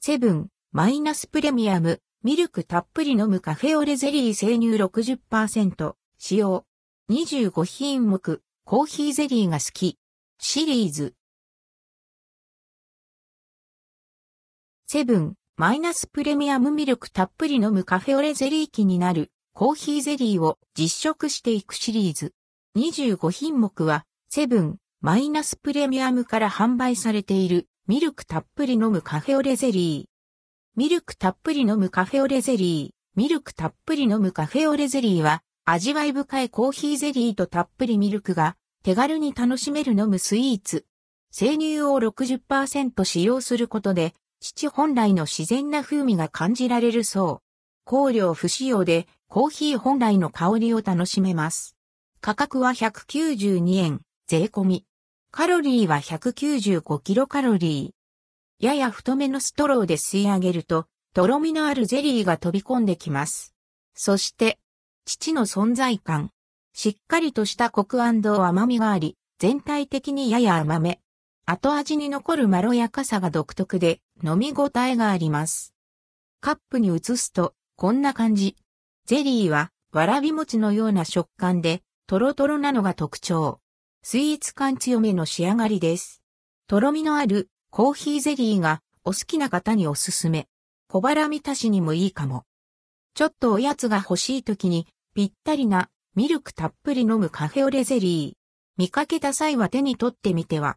セブン、マイナスプレミアム、ミルクたっぷり飲むカフェオレゼリー生乳60%、使用。25品目、コーヒーゼリーが好き。シリーズ。セブン、マイナスプレミアムミルクたっぷり飲むカフェオレゼリー機になるコーヒーゼリーを実食していくシリーズ。25品目は、セブン、マイナスプレミアムから販売されているミルクたっぷり飲むカフェオレゼリー。ミルクたっぷり飲むカフェオレゼリー。ミルクたっぷり飲むカフェオレゼリーは、味わい深いコーヒーゼリーとたっぷりミルクが手軽に楽しめる飲むスイーツ。生乳を60%使用することで、父本来の自然な風味が感じられるそう。香料不使用でコーヒー本来の香りを楽しめます。価格は192円、税込み。カロリーは195キロカロリー。やや太めのストローで吸い上げると、とろみのあるゼリーが飛び込んできます。そして、父の存在感。しっかりとしたコク甘みがあり、全体的にやや甘め。後味に残るまろやかさが独特で、飲み応えがあります。カップに移すと、こんな感じ。ゼリーは、わらび餅のような食感で、トロトロなのが特徴。スイーツ感強めの仕上がりです。とろみのあるコーヒーゼリーがお好きな方におすすめ。小腹満たしにもいいかも。ちょっとおやつが欲しい時にぴったりなミルクたっぷり飲むカフェオレゼリー。見かけた際は手に取ってみては。